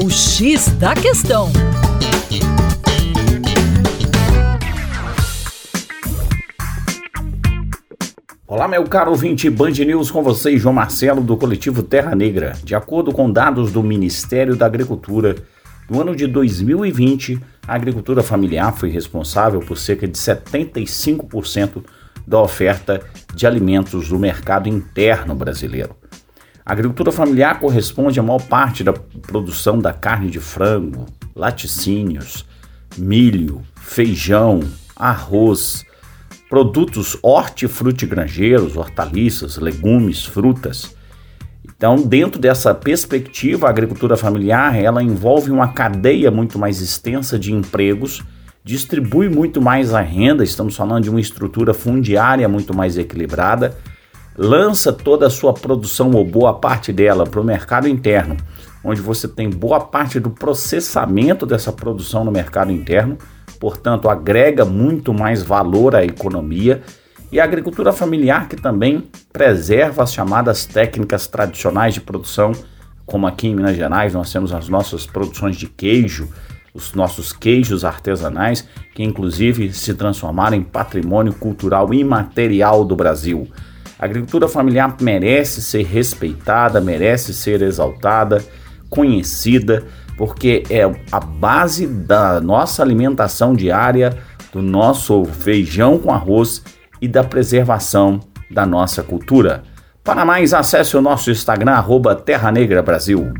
O X da Questão. Olá, meu caro ouvinte Band News, com vocês, João Marcelo, do coletivo Terra Negra. De acordo com dados do Ministério da Agricultura, no ano de 2020, a agricultura familiar foi responsável por cerca de 75% da oferta de alimentos do mercado interno brasileiro. A agricultura familiar corresponde à maior parte da produção da carne de frango, laticínios, milho, feijão, arroz, produtos hortifrutigranjeiros, hortaliças, legumes, frutas. Então, dentro dessa perspectiva, a agricultura familiar, ela envolve uma cadeia muito mais extensa de empregos, distribui muito mais a renda, estamos falando de uma estrutura fundiária muito mais equilibrada, lança toda a sua produção ou boa parte dela para o mercado interno, onde você tem boa parte do processamento dessa produção no mercado interno, portanto, agrega muito mais valor à economia. E a agricultura familiar, que também preserva as chamadas técnicas tradicionais de produção, como aqui em Minas Gerais nós temos as nossas produções de queijo, os nossos queijos artesanais, que inclusive se transformaram em patrimônio cultural imaterial do Brasil. A agricultura familiar merece ser respeitada, merece ser exaltada, conhecida porque é a base da nossa alimentação diária, do nosso feijão com arroz e da preservação da nossa cultura. Para mais, acesse o nosso Instagram, arroba Terra Negra Brasil.